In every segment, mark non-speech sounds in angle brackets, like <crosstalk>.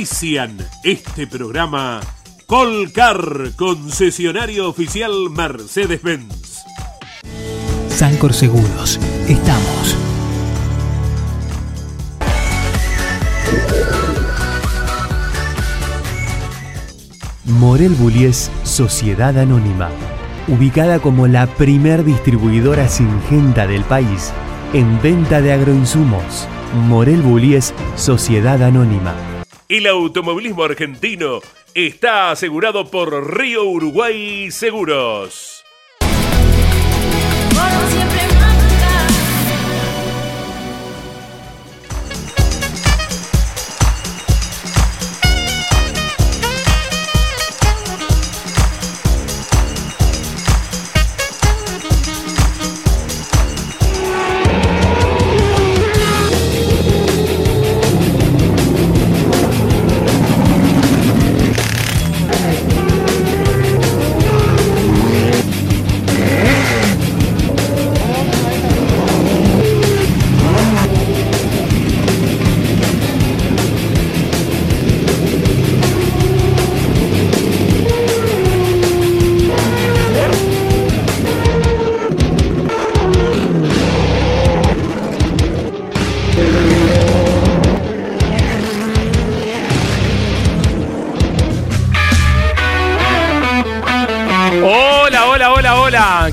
Auspician este programa Colcar, concesionario oficial Mercedes-Benz. Sancor Seguros, estamos. Morel Bullies Sociedad Anónima, ubicada como la primer distribuidora singenta del país en venta de agroinsumos Morel Bullies Sociedad Anónima. El automovilismo argentino está asegurado por Río Uruguay Seguros.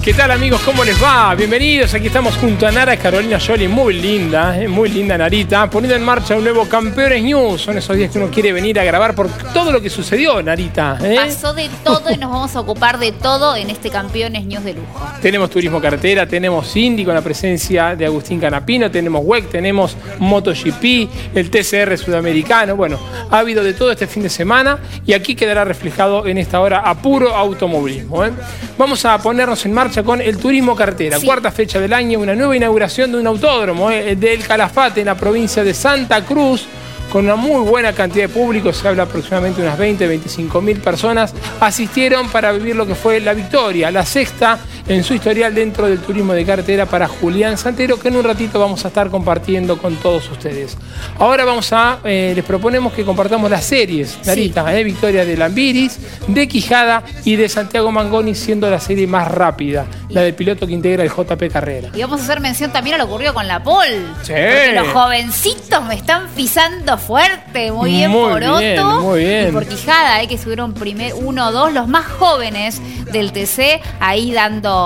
¿Qué tal amigos? ¿Cómo les va? Bienvenidos. Aquí estamos junto a Nara Carolina Jolie, muy linda, eh, muy linda Narita, poniendo en marcha un nuevo Campeones News. Son esos días que uno quiere venir a grabar por todo lo que sucedió, Narita. ¿eh? Pasó de todo y nos vamos a ocupar de todo en este Campeones News de lujo. Tenemos turismo carretera, tenemos Indy con la presencia de Agustín Canapino, tenemos WEC, tenemos MotoGP, el TCR sudamericano. Bueno, ha habido de todo este fin de semana y aquí quedará reflejado en esta hora a puro automovilismo. ¿eh? Vamos a ponernos en marcha con el turismo cartera. Cuarta fecha del año, una nueva inauguración de un autódromo eh, del Calafate en la provincia de Santa Cruz con una muy buena cantidad de público, se habla aproximadamente unas 20, 25 mil personas, asistieron para vivir lo que fue la victoria, la sexta en su historial dentro del turismo de carretera para Julián Santero, que en un ratito vamos a estar compartiendo con todos ustedes. Ahora vamos a, eh, les proponemos que compartamos las series, Narita, eh, Victoria de Lambiris, de Quijada y de Santiago Mangoni, siendo la serie más rápida, la del piloto que integra el JP Carrera. Y vamos a hacer mención también a lo ocurrido con la Pol. Sí. Porque los jovencitos me están pisando fuerte, muy bien por Otto. Muy bien. Y por Quijada, eh, que subieron primer, uno o dos, los más jóvenes del TC, ahí dando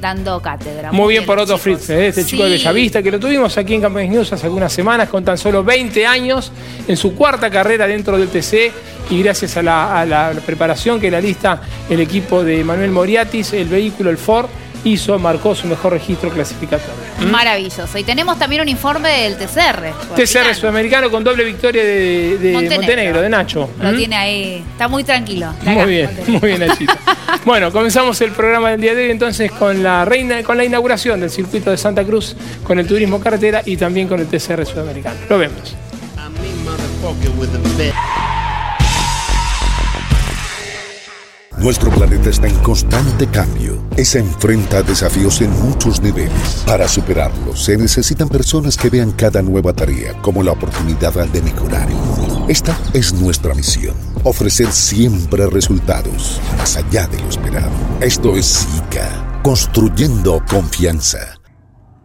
dando cátedra. Muy, bien, por Otto Fritz, ¿eh? este chico de Bellavista, que lo tuvimos aquí en Campeones News hace algunas semanas, con tan solo 20 años, en su cuarta carrera dentro del TC, y gracias a la, a la preparación que la lista el equipo de Manuel Moriatis, el vehículo, el Ford, hizo, marcó su mejor registro clasificatorio. ¿Mm? Maravilloso. Y tenemos también un informe del TCR. TCR sudamericano con doble victoria de, Montenegro. de Nacho. Lo ¿Mm? tiene ahí, está muy tranquilo. Muy bien, muy bien, Nachito. <laughs> bueno, comenzamos el programa del día de hoy entonces con la reina, con la inauguración del circuito de Santa Cruz, con el turismo carretera y también con el TCR sudamericano. Lo vemos. Nuestro planeta está en constante cambio y se enfrenta a desafíos en muchos niveles. Para superarlos se necesitan personas que vean cada nueva tarea como la oportunidad de mejorar Esta es nuestra misión, ofrecer siempre resultados más allá de lo esperado. Esto es SICA, construyendo confianza.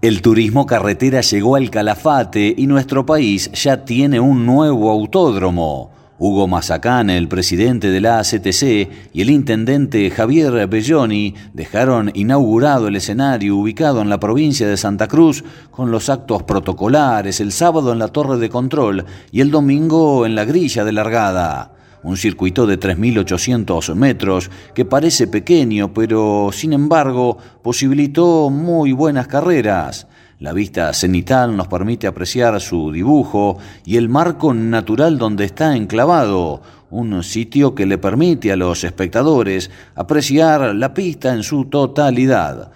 El turismo carretera llegó al Calafate y nuestro país ya tiene un nuevo autódromo Hugo Mazacane, el presidente de la ACTC, y el intendente Javier Belloni dejaron inaugurado el escenario ubicado en la provincia de Santa Cruz con los actos protocolares el sábado en la torre de control y el domingo en la grilla de largada. Un circuito de 3.800 metros que parece pequeño, pero sin embargo posibilitó muy buenas carreras. La vista cenital nos permite apreciar su dibujo y el marco natural donde está enclavado, un sitio que le permite a los espectadores apreciar la pista en su totalidad.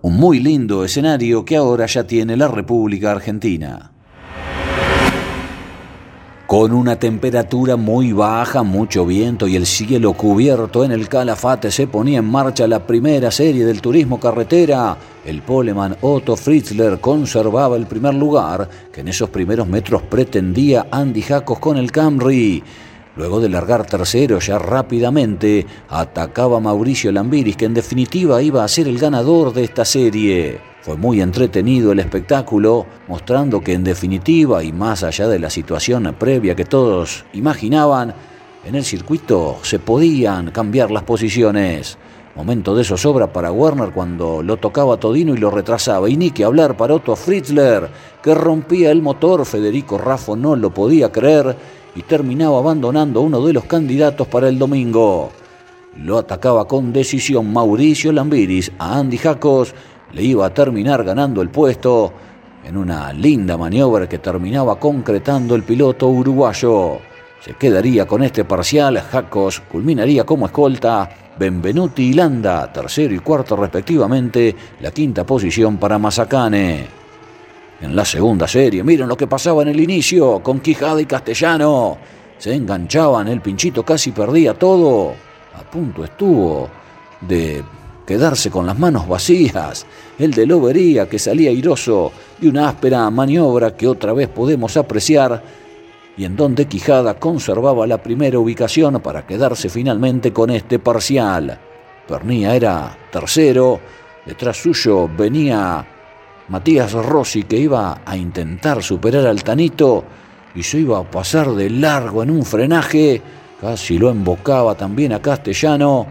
Un muy lindo escenario que ahora ya tiene la República Argentina. Con una temperatura muy baja, mucho viento y el cielo cubierto en el Calafate se ponía en marcha la primera serie del turismo carretera. El poleman Otto Fritzler conservaba el primer lugar, que en esos primeros metros pretendía Andy Jacos con el Camry. Luego de largar tercero ya rápidamente, atacaba Mauricio Lambiris, que en definitiva iba a ser el ganador de esta serie. Fue muy entretenido el espectáculo, mostrando que en definitiva y más allá de la situación previa que todos imaginaban, en el circuito se podían cambiar las posiciones. Momento de zozobra para Werner cuando lo tocaba Todino y lo retrasaba. Y ni que hablar para Otto Fritzler, que rompía el motor. Federico Raffo no lo podía creer y terminaba abandonando a uno de los candidatos para el domingo. Lo atacaba con decisión Mauricio Lambiris a Andy Jacos le iba a terminar ganando el puesto en una linda maniobra que terminaba concretando el piloto uruguayo. Se quedaría con este parcial, Jacos culminaría como escolta, Benvenuti y Landa, tercero y cuarto respectivamente, la quinta posición para Mazacane. En la segunda serie, miren lo que pasaba en el inicio, con Quijada y Castellano. Se enganchaban, el pinchito casi perdía todo. A punto estuvo de quedarse con las manos vacías, el de Lobería que salía airoso de una áspera maniobra que otra vez podemos apreciar y en donde Quijada conservaba la primera ubicación para quedarse finalmente con este parcial. Pernía era tercero, detrás suyo venía Matías Rossi que iba a intentar superar al Tanito y se iba a pasar de largo en un frenaje, casi lo embocaba también a Castellano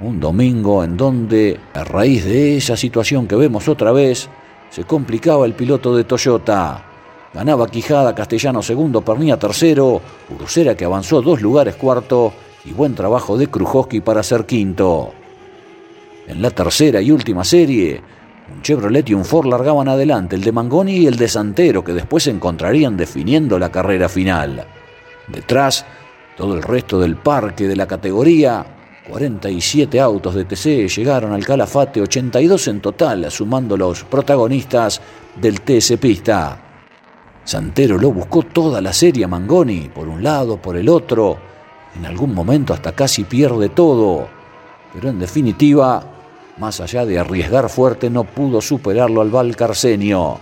un domingo en donde, a raíz de esa situación que vemos otra vez, se complicaba el piloto de Toyota. Ganaba Quijada, Castellano segundo, Pernía tercero, Urucera que avanzó dos lugares cuarto y buen trabajo de Krujowski para ser quinto. En la tercera y última serie, un Chevrolet y un Ford largaban adelante, el de Mangoni y el de Santero, que después se encontrarían definiendo la carrera final. Detrás, todo el resto del parque de la categoría 47 autos de TC llegaron al Calafate, 82 en total, sumando los protagonistas del TC Pista. Santero lo buscó toda la serie a Mangoni, por un lado, por el otro. En algún momento hasta casi pierde todo. Pero en definitiva, más allá de arriesgar fuerte, no pudo superarlo al Valcarcenio.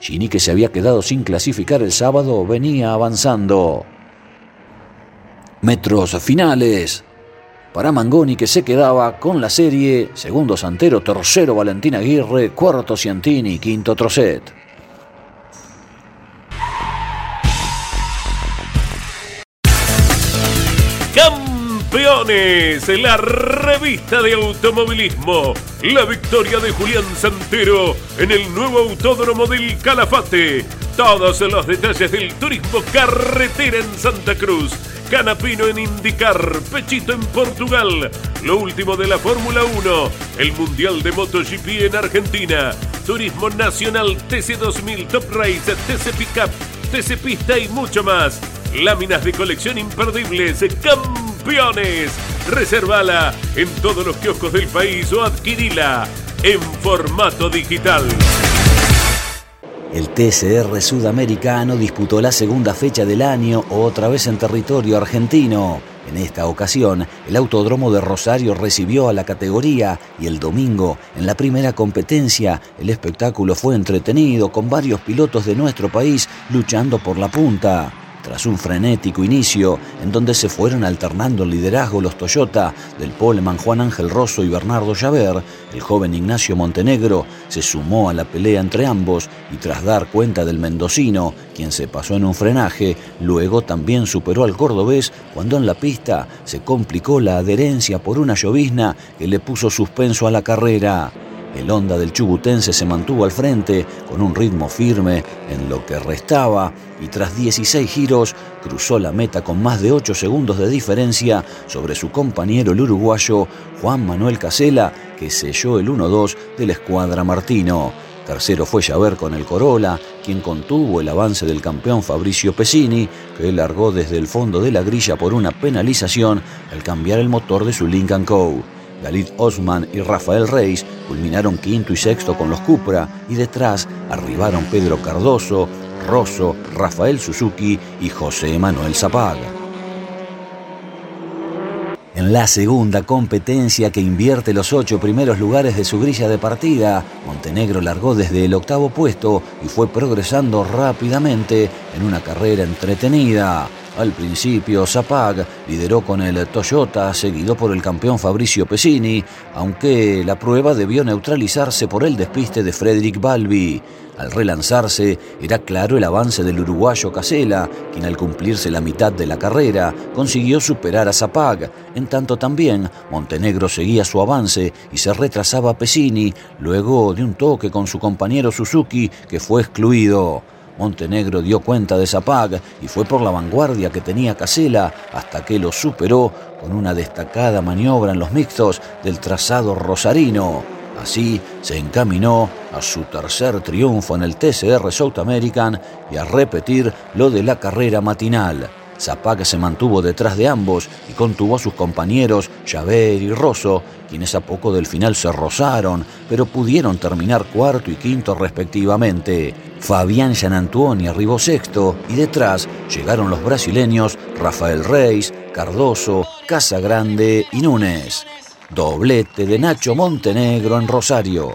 Gini, que se había quedado sin clasificar el sábado, venía avanzando. Metros finales para Mangoni que se quedaba con la serie, segundo Santero, tercero Valentín Aguirre, cuarto Ciantini, quinto Trocet. Campeones, la revista de automovilismo. La victoria de Julián Santero en el nuevo autódromo del Calafate. Todos los detalles del turismo carretera en Santa Cruz Canapino en Indicar, Pechito en Portugal, lo último de la Fórmula 1, el Mundial de MotoGP en Argentina, Turismo Nacional TC2000 Top Race, TC Pickup, TC Pista y mucho más. Láminas de colección imperdibles, campeones. Reservala en todos los kioscos del país o adquirila en formato digital. El TCR sudamericano disputó la segunda fecha del año, otra vez en territorio argentino. En esta ocasión, el Autódromo de Rosario recibió a la categoría y el domingo, en la primera competencia, el espectáculo fue entretenido con varios pilotos de nuestro país luchando por la punta. Tras un frenético inicio en donde se fueron alternando el liderazgo los Toyota del poleman Juan Ángel Rosso y Bernardo Javert, el joven Ignacio Montenegro se sumó a la pelea entre ambos y tras dar cuenta del mendocino, quien se pasó en un frenaje, luego también superó al cordobés cuando en la pista se complicó la adherencia por una llovizna que le puso suspenso a la carrera. El Honda del Chubutense se mantuvo al frente con un ritmo firme en lo que restaba y tras 16 giros cruzó la meta con más de 8 segundos de diferencia sobre su compañero el uruguayo Juan Manuel Casela que selló el 1-2 de la escuadra Martino. Tercero fue Javert con el Corolla, quien contuvo el avance del campeón Fabricio Pesini, que largó desde el fondo de la grilla por una penalización al cambiar el motor de su Lincoln Co. Dalit Osman y Rafael Reis culminaron quinto y sexto con los Cupra y detrás arribaron Pedro Cardoso, Rosso, Rafael Suzuki y José Manuel Zapaga. En la segunda competencia que invierte los ocho primeros lugares de su grilla de partida, Montenegro largó desde el octavo puesto y fue progresando rápidamente en una carrera entretenida. Al principio, Zapag lideró con el Toyota, seguido por el campeón Fabricio Pesini, aunque la prueba debió neutralizarse por el despiste de Frederick Balbi. Al relanzarse, era claro el avance del uruguayo Casela, quien al cumplirse la mitad de la carrera consiguió superar a Zapag. En tanto también, Montenegro seguía su avance y se retrasaba a Pesini, luego de un toque con su compañero Suzuki, que fue excluido. Montenegro dio cuenta de Zapag y fue por la vanguardia que tenía Casela hasta que lo superó con una destacada maniobra en los mixtos del trazado rosarino. Así se encaminó a su tercer triunfo en el TCR South American y a repetir lo de la carrera matinal. Zapag se mantuvo detrás de ambos y contuvo a sus compañeros Javert y Rosso, quienes a poco del final se rozaron, pero pudieron terminar cuarto y quinto respectivamente. Fabián Gianantuoni arribó sexto y detrás llegaron los brasileños Rafael Reis, Cardoso, Casagrande y Núñez. Doblete de Nacho Montenegro en Rosario.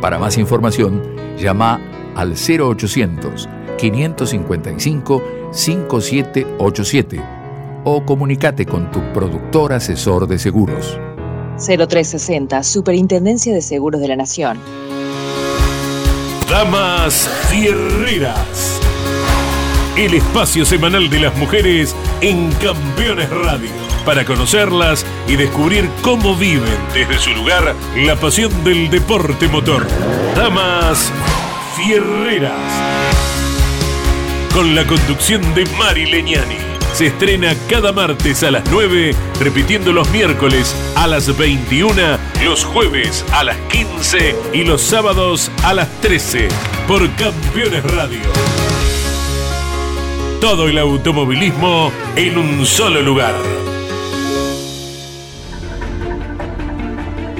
Para más información, llama al 0800 555 5787 o comunícate con tu productor asesor de seguros. 0360, Superintendencia de Seguros de la Nación. Damas Fierreras. El espacio semanal de las mujeres en Campeones Radio para conocerlas y descubrir cómo viven desde su lugar la pasión del deporte motor. Damas Fierreras. Con la conducción de Mari Leñani. Se estrena cada martes a las 9, repitiendo los miércoles a las 21, los jueves a las 15 y los sábados a las 13 por Campeones Radio. Todo el automovilismo en un solo lugar.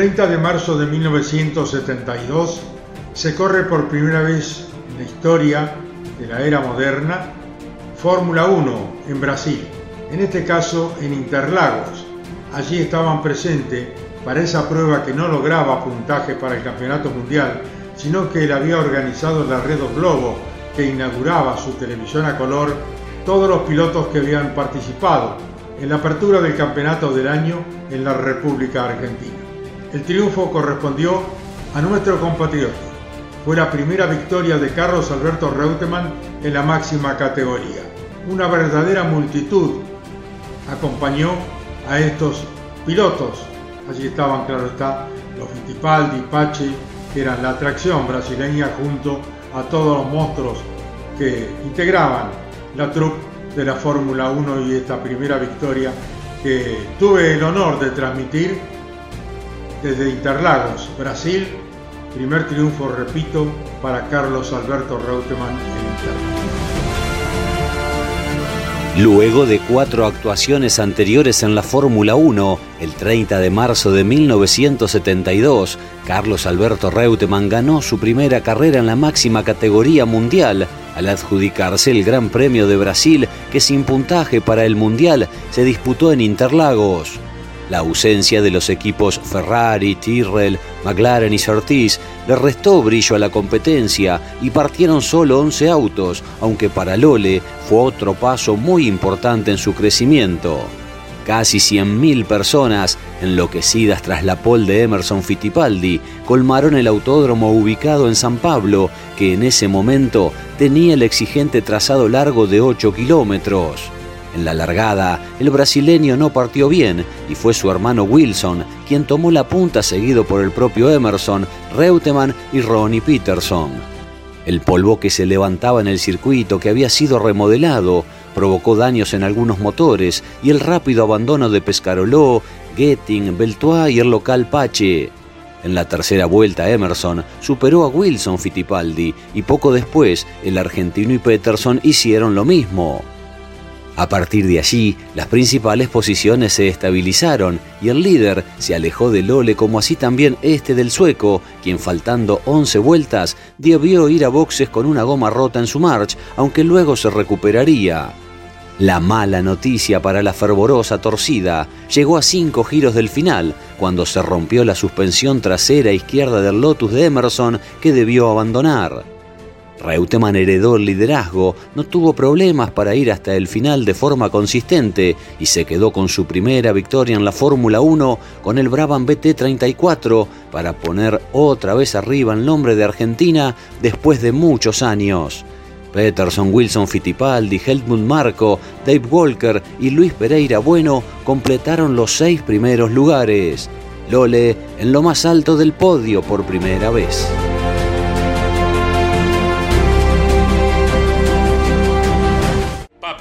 30 de marzo de 1972 se corre por primera vez en la historia de la era moderna Fórmula 1 en Brasil, en este caso en Interlagos. Allí estaban presentes para esa prueba que no lograba puntaje para el Campeonato Mundial, sino que él había organizado la Red Globo, que inauguraba su televisión a color, todos los pilotos que habían participado en la apertura del campeonato del año en la República Argentina. El triunfo correspondió a nuestro compatriota. Fue la primera victoria de Carlos Alberto Reutemann en la máxima categoría. Una verdadera multitud acompañó a estos pilotos. Allí estaban, claro está, los Fittipaldi, Pache, que eran la atracción brasileña junto a todos los monstruos que integraban la troupe de la Fórmula 1 y esta primera victoria que tuve el honor de transmitir desde Interlagos, Brasil, primer triunfo, repito, para Carlos Alberto Reutemann en Interlagos. Luego de cuatro actuaciones anteriores en la Fórmula 1, el 30 de marzo de 1972, Carlos Alberto Reutemann ganó su primera carrera en la máxima categoría mundial al adjudicarse el Gran Premio de Brasil que sin puntaje para el Mundial se disputó en Interlagos. La ausencia de los equipos Ferrari, Tyrrell, McLaren y Surtees le restó brillo a la competencia y partieron solo 11 autos, aunque para Lole fue otro paso muy importante en su crecimiento. Casi 100.000 personas, enloquecidas tras la pole de Emerson Fittipaldi, colmaron el autódromo ubicado en San Pablo, que en ese momento tenía el exigente trazado largo de 8 kilómetros. En la largada, el brasileño no partió bien y fue su hermano Wilson quien tomó la punta seguido por el propio Emerson, Reutemann y Ronnie Peterson. El polvo que se levantaba en el circuito que había sido remodelado provocó daños en algunos motores y el rápido abandono de Pescaroló, Getting, Beltois y el local Pache. En la tercera vuelta Emerson superó a Wilson Fittipaldi y poco después el argentino y Peterson hicieron lo mismo. A partir de allí, las principales posiciones se estabilizaron y el líder se alejó de Lole como así también este del sueco, quien faltando 11 vueltas debió ir a boxes con una goma rota en su march, aunque luego se recuperaría. La mala noticia para la fervorosa torcida llegó a cinco giros del final, cuando se rompió la suspensión trasera izquierda del Lotus de Emerson que debió abandonar. Reutemann heredó el liderazgo, no tuvo problemas para ir hasta el final de forma consistente y se quedó con su primera victoria en la Fórmula 1 con el Brabham BT34 para poner otra vez arriba el nombre de Argentina después de muchos años. Peterson, Wilson Fittipaldi, Helmut Marco, Dave Walker y Luis Pereira Bueno completaron los seis primeros lugares. Lole en lo más alto del podio por primera vez.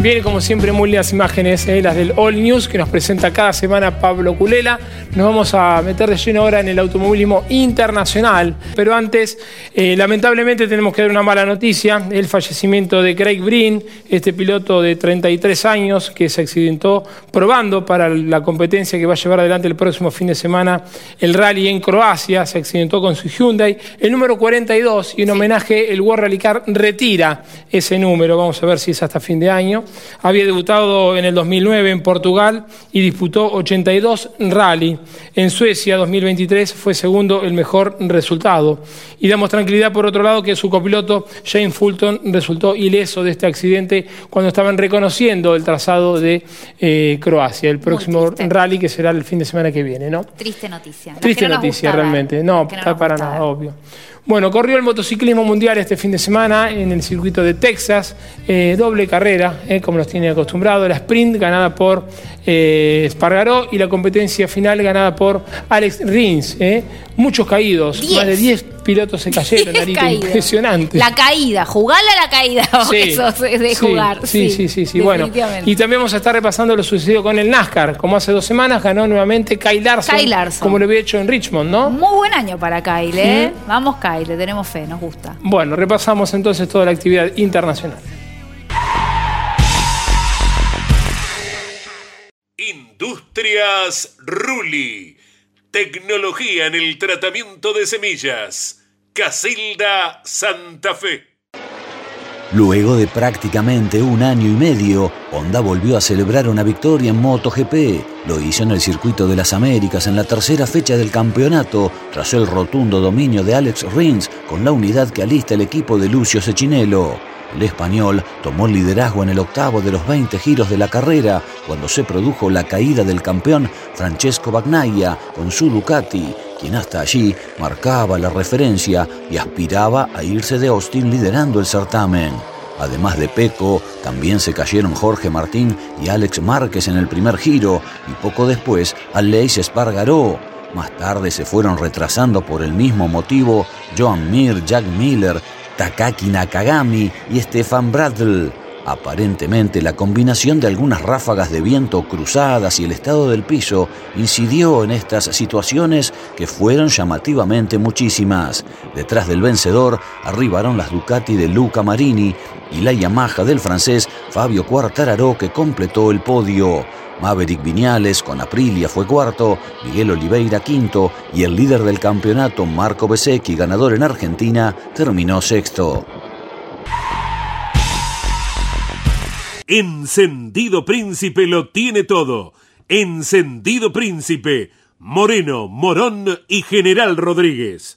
Viene como siempre muy lindas imágenes, eh, las del All News que nos presenta cada semana Pablo Culela. Nos vamos a meter de lleno ahora en el automovilismo internacional, pero antes, eh, lamentablemente tenemos que dar una mala noticia, el fallecimiento de Craig Breen, este piloto de 33 años que se accidentó probando para la competencia que va a llevar adelante el próximo fin de semana el rally en Croacia, se accidentó con su Hyundai, el número 42 y en homenaje el World Rally Car retira ese número, vamos a ver si es hasta fin de año. Había debutado en el 2009 en Portugal y disputó 82 rally. En Suecia 2023 fue segundo el mejor resultado. Y damos tranquilidad por otro lado que su copiloto Jane Fulton resultó ileso de este accidente cuando estaban reconociendo el trazado de eh, Croacia, el próximo rally que será el fin de semana que viene. ¿no? Triste noticia. Triste noticia realmente. No, está para nada, obvio. Bueno, corrió el motociclismo mundial este fin de semana en el circuito de Texas, eh, doble carrera, eh, como nos tiene acostumbrado, la sprint ganada por eh, Espargaró y la competencia final ganada por Alex Rins. Muchos caídos, más de 10 pilotos se cayeron, <laughs> impresionante. La caída, jugarla a la caída, <laughs> eso de jugar. Sí, sí, sí, sí, bueno. Y también vamos a estar repasando lo sucedido con el NASCAR. Como hace dos semanas ganó nuevamente Kyle Larson, como lo había hecho en Richmond, ¿no? Muy buen año para Kyle, ¿eh? Vamos Kyle, le tenemos fe, nos gusta. Bueno, repasamos entonces toda la actividad internacional. Industrias Ruli. Tecnología en el tratamiento de semillas. Casilda Santa Fe. Luego de prácticamente un año y medio, Honda volvió a celebrar una victoria en MotoGP. Lo hizo en el Circuito de las Américas en la tercera fecha del campeonato, tras el rotundo dominio de Alex Rins con la unidad que alista el equipo de Lucio Cechinello. El español tomó el liderazgo en el octavo de los 20 giros de la carrera cuando se produjo la caída del campeón Francesco Bagnaia con su Ducati, quien hasta allí marcaba la referencia y aspiraba a irse de Austin liderando el certamen. Además de Peco, también se cayeron Jorge Martín y Alex Márquez en el primer giro y poco después Aleix Espargaró. Más tarde se fueron retrasando por el mismo motivo Joan Mir, Jack Miller, Takaki Nakagami y Stefan Bradl. Aparentemente la combinación de algunas ráfagas de viento cruzadas y el estado del piso incidió en estas situaciones que fueron llamativamente muchísimas. Detrás del vencedor arribaron las Ducati de Luca Marini y la Yamaha del francés Fabio Quartararo que completó el podio. Maverick Viñales con Aprilia fue cuarto, Miguel Oliveira quinto y el líder del campeonato Marco Besecchi, ganador en Argentina, terminó sexto. Encendido Príncipe lo tiene todo. Encendido Príncipe, Moreno, Morón y General Rodríguez.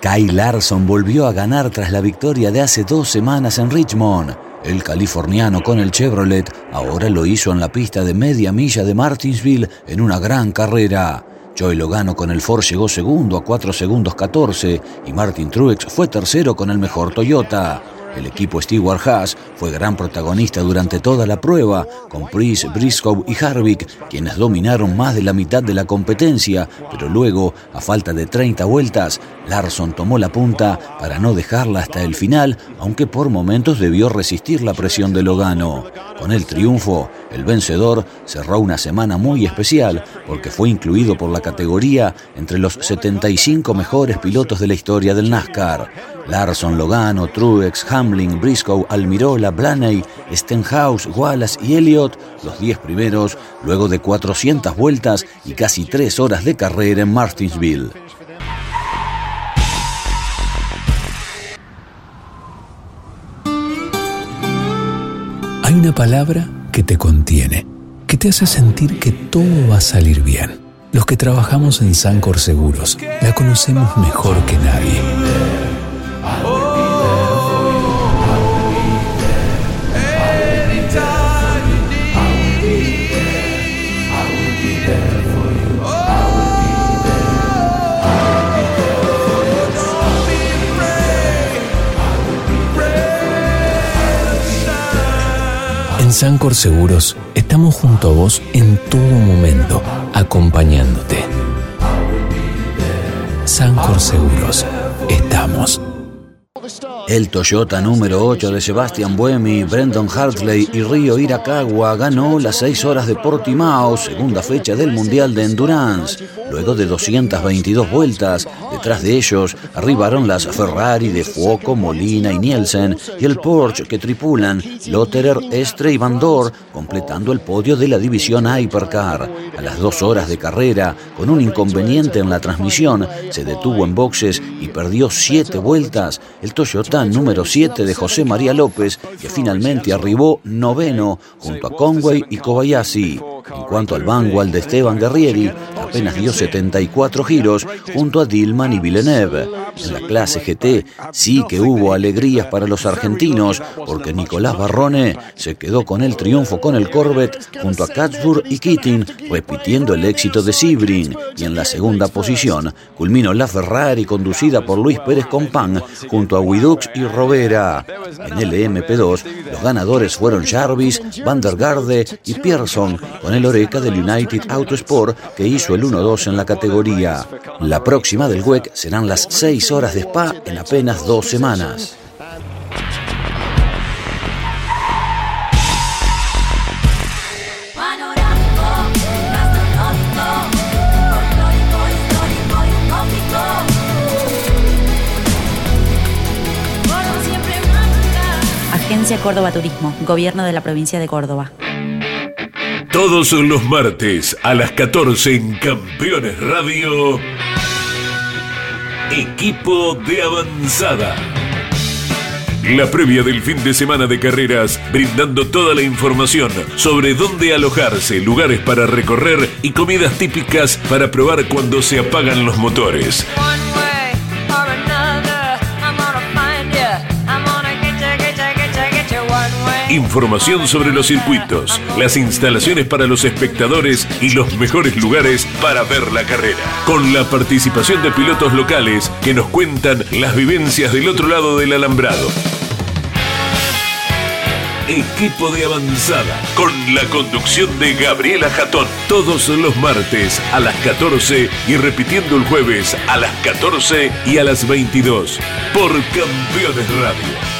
Kyle Larson volvió a ganar tras la victoria de hace dos semanas en Richmond. El californiano con el Chevrolet ahora lo hizo en la pista de media milla de Martinsville en una gran carrera. Joey Logano con el Ford llegó segundo a 4 segundos 14 y Martin Truex fue tercero con el mejor Toyota. El equipo Stewart Haas fue gran protagonista durante toda la prueba, con Price, Briscoe y Harvick, quienes dominaron más de la mitad de la competencia, pero luego, a falta de 30 vueltas, Larson tomó la punta para no dejarla hasta el final, aunque por momentos debió resistir la presión de Logano. Con el triunfo, el vencedor cerró una semana muy especial porque fue incluido por la categoría entre los 75 mejores pilotos de la historia del NASCAR. Larson, Logano, Truex, Hamlin, Briscoe, Almirola, Blaney, Stenhouse, Wallace y Elliott, los 10 primeros, luego de 400 vueltas y casi 3 horas de carrera en Martinsville. Hay una palabra que te contiene, que te hace sentir que todo va a salir bien. Los que trabajamos en Sancor Seguros la conocemos mejor que nadie. Sancor Seguros estamos junto a vos en todo momento, acompañándote. Sancor Seguros, estamos. El Toyota número 8 de Sebastian Buemi, Brendan Hartley y Río Irakawa ganó las 6 horas de Portimao, segunda fecha del Mundial de Endurance. Luego de 222 vueltas, detrás de ellos arribaron las Ferrari de Fuoco, Molina y Nielsen y el Porsche que tripulan Lotterer, Estre y Van completando el podio de la división Hypercar. A las dos horas de carrera, con un inconveniente en la transmisión, se detuvo en boxes y perdió siete vueltas. El Toyota número 7 de José María López, que finalmente arribó noveno junto a Conway y Kobayashi. En cuanto al Vanguard de Esteban Guerrieri, apenas dio 74 giros junto a Dillman y Villeneuve. En la clase GT sí que hubo alegrías para los argentinos, porque Nicolás Barrone se quedó con el triunfo con el Corvette junto a Katzburg y Keating, repitiendo el éxito de Sebring. Y en la segunda posición culminó la Ferrari conducida por Luis Pérez Compán junto a Widux y Rovera. En el MP2, los ganadores fueron Jarvis, Van der Garde y Pearson, con el Oreca del United Autosport que hizo el 1-2 en la categoría. La próxima del WEC serán las 6 horas de spa en apenas dos semanas. Agencia Córdoba Turismo, Gobierno de la Provincia de Córdoba. Todos los martes a las 14 en Campeones Radio. Equipo de avanzada. La previa del fin de semana de carreras, brindando toda la información sobre dónde alojarse, lugares para recorrer y comidas típicas para probar cuando se apagan los motores. Información sobre los circuitos, las instalaciones para los espectadores y los mejores lugares para ver la carrera. Con la participación de pilotos locales que nos cuentan las vivencias del otro lado del alambrado. Equipo de avanzada, con la conducción de Gabriela Jatón, todos los martes a las 14 y repitiendo el jueves a las 14 y a las 22 por Campeones Radio.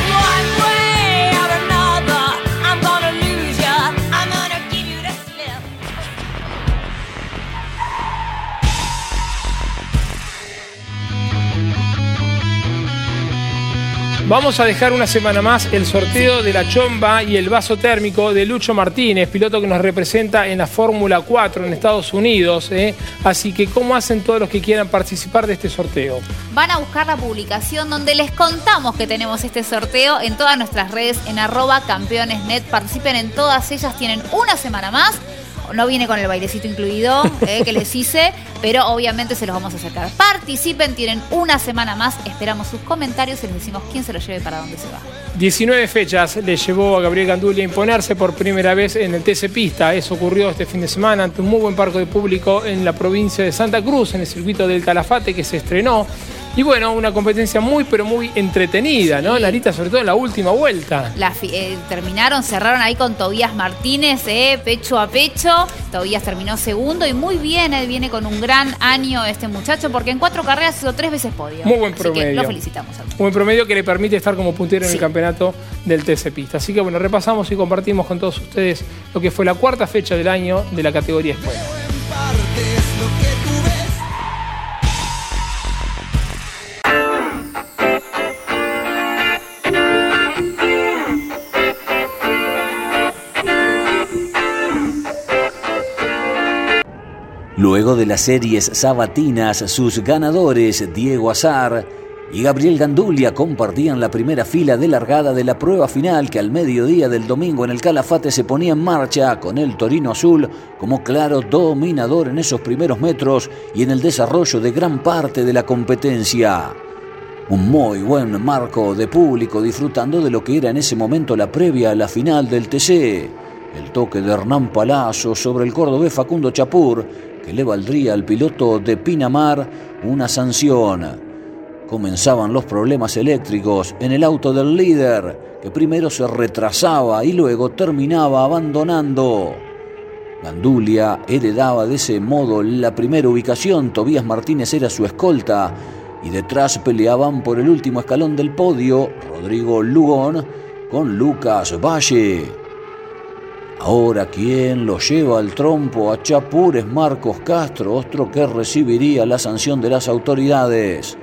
Vamos a dejar una semana más el sorteo de la chomba y el vaso térmico de Lucho Martínez, piloto que nos representa en la Fórmula 4 en Estados Unidos. ¿eh? Así que, ¿cómo hacen todos los que quieran participar de este sorteo? Van a buscar la publicación donde les contamos que tenemos este sorteo en todas nuestras redes en arroba campeonesnet. Participen en todas ellas, tienen una semana más no viene con el bailecito incluido eh, que les hice, pero obviamente se los vamos a acercar. Participen, tienen una semana más, esperamos sus comentarios y les decimos quién se lo lleve para dónde se va. 19 fechas le llevó a Gabriel Gandulia a imponerse por primera vez en el TC Pista. Eso ocurrió este fin de semana ante un muy buen parque de público en la provincia de Santa Cruz, en el circuito del Calafate que se estrenó. Y bueno, una competencia muy, pero muy entretenida, ¿no? Larita, sobre todo en la última vuelta. Eh, terminaron, cerraron ahí con Tobías Martínez, eh, pecho a pecho. Tobías terminó segundo y muy bien, él viene con un gran año este muchacho, porque en cuatro carreras hizo tres veces podio. Muy buen promedio. lo felicitamos. Muy buen promedio que le permite estar como puntero en el campeonato del TC Pista. Así que bueno, repasamos y compartimos con todos ustedes lo que fue la cuarta fecha del año de la categoría escuela. Luego de las series sabatinas, sus ganadores, Diego Azar y Gabriel Gandulia, compartían la primera fila de largada de la prueba final que al mediodía del domingo en el Calafate se ponía en marcha con el Torino Azul como claro dominador en esos primeros metros y en el desarrollo de gran parte de la competencia. Un muy buen marco de público disfrutando de lo que era en ese momento la previa a la final del TC. El toque de Hernán Palazzo sobre el cordobés Facundo Chapur que le valdría al piloto de Pinamar una sanción. Comenzaban los problemas eléctricos en el auto del líder, que primero se retrasaba y luego terminaba abandonando. Gandulia heredaba de ese modo la primera ubicación, Tobías Martínez era su escolta y detrás peleaban por el último escalón del podio Rodrigo Lugón con Lucas Valle. Ahora quien lo lleva al trompo a Chapur es Marcos Castro, otro que recibiría la sanción de las autoridades.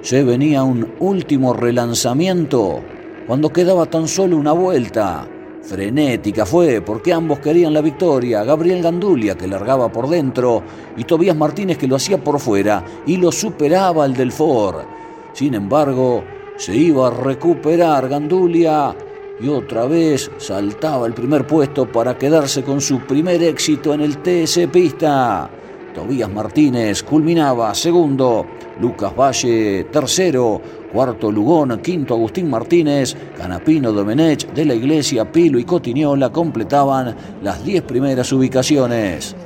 Se venía un último relanzamiento cuando quedaba tan solo una vuelta. Frenética fue porque ambos querían la victoria. Gabriel Gandulia que largaba por dentro y Tobías Martínez que lo hacía por fuera y lo superaba al del Ford. Sin embargo, se iba a recuperar Gandulia y otra vez saltaba el primer puesto para quedarse con su primer éxito en el TS Pista. Tobías Martínez culminaba segundo, Lucas Valle tercero, cuarto Lugón, quinto Agustín Martínez, Canapino Domenech de la Iglesia, Pilo y Cotiñola completaban las diez primeras ubicaciones.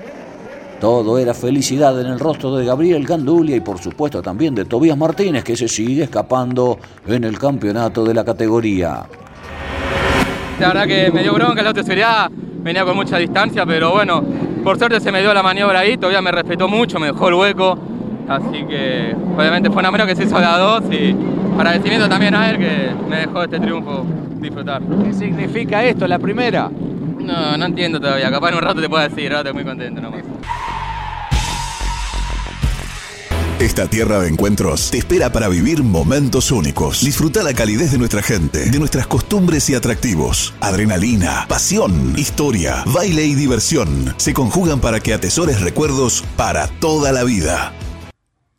Todo era felicidad en el rostro de Gabriel Gandulia y por supuesto también de Tobías Martínez que se sigue escapando en el campeonato de la categoría. La verdad que me dio bronca la autoseguridad, venía con mucha distancia, pero bueno, por suerte se me dio la maniobra ahí, todavía me respetó mucho, me dejó el hueco, así que obviamente fue una mano que se hizo de a dos y agradecimiento también a él que me dejó este triunfo disfrutar. ¿Qué significa esto, la primera? No, no entiendo todavía, capaz en un rato te puedo decir, ahora estoy muy contento nomás. Esta tierra de encuentros te espera para vivir momentos únicos. Disfruta la calidez de nuestra gente, de nuestras costumbres y atractivos. Adrenalina, pasión, historia, baile y diversión se conjugan para que atesores recuerdos para toda la vida.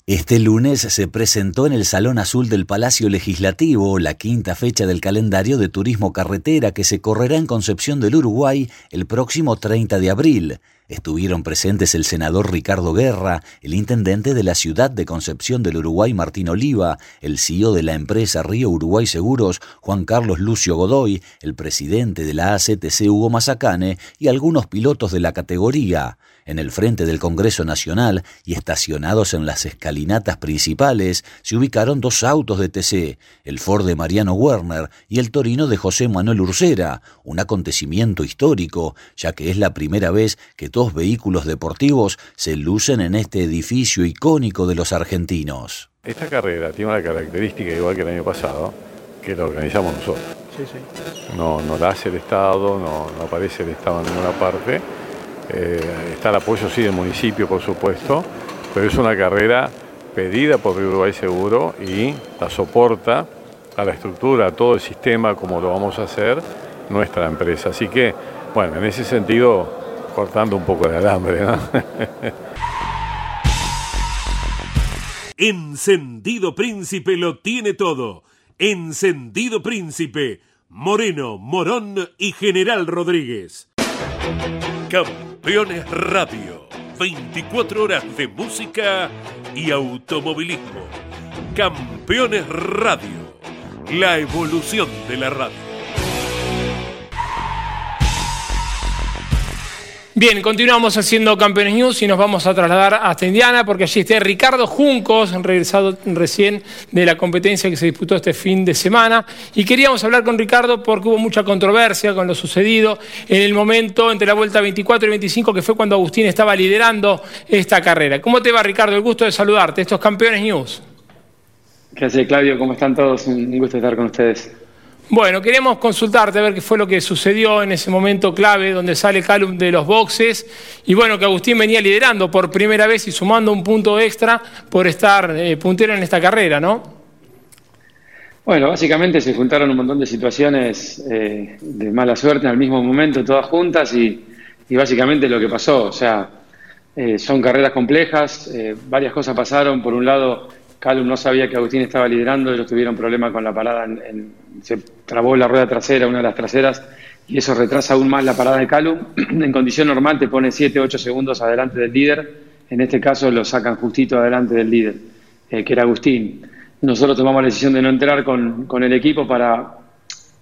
Este lunes se presentó en el Salón Azul del Palacio Legislativo la quinta fecha del calendario de turismo carretera que se correrá en Concepción del Uruguay el próximo 30 de abril. Estuvieron presentes el senador Ricardo Guerra, el intendente de la ciudad de Concepción del Uruguay Martín Oliva, el CEO de la empresa Río Uruguay Seguros Juan Carlos Lucio Godoy, el presidente de la ACTC Hugo Mazacane y algunos pilotos de la categoría. En el frente del Congreso Nacional y estacionados en las escalinatas principales se ubicaron dos autos de TC, el Ford de Mariano Werner y el Torino de José Manuel Ursera, un acontecimiento histórico, ya que es la primera vez que dos vehículos deportivos se lucen en este edificio icónico de los argentinos. Esta carrera tiene una característica igual que el año pasado, que la organizamos nosotros. No, no la hace el Estado, no, no aparece el Estado en ninguna parte eh, está el apoyo sí del municipio, por supuesto, pero es una carrera pedida por Uruguay Seguro y la soporta a la estructura, a todo el sistema, como lo vamos a hacer nuestra empresa. Así que, bueno, en ese sentido, cortando un poco de alambre. <laughs> Encendido Príncipe lo tiene todo. Encendido Príncipe, Moreno, Morón y General Rodríguez. Campeones Radio. 24 horas de música y automovilismo. Campeones Radio. La evolución de la radio. Bien, continuamos haciendo Campeones News y nos vamos a trasladar hasta Indiana porque allí está Ricardo Juncos, regresado recién de la competencia que se disputó este fin de semana. Y queríamos hablar con Ricardo porque hubo mucha controversia con lo sucedido en el momento entre la vuelta 24 y 25, que fue cuando Agustín estaba liderando esta carrera. ¿Cómo te va, Ricardo? El gusto de saludarte. Estos Campeones News. Gracias, Claudio. ¿Cómo están todos? Un gusto estar con ustedes. Bueno, queremos consultarte a ver qué fue lo que sucedió en ese momento clave donde sale Calum de los boxes y bueno, que Agustín venía liderando por primera vez y sumando un punto extra por estar eh, puntero en esta carrera, ¿no? Bueno, básicamente se juntaron un montón de situaciones eh, de mala suerte al mismo momento, todas juntas y, básicamente lo que pasó, o sea, eh, son carreras complejas, varias cosas pasaron, por un lado Calum no sabía que Agustín estaba liderando, ellos tuvieron problemas con la parada, se trabó la rueda trasera, una de las traseras, y eso retrasa aún más la parada de Calum. <clears throat> en condición normal te pone 7, 8 segundos adelante del líder, en este caso lo sacan justito adelante del líder, eh, que era Agustín. Nosotros tomamos la decisión de no entrar con, con el equipo para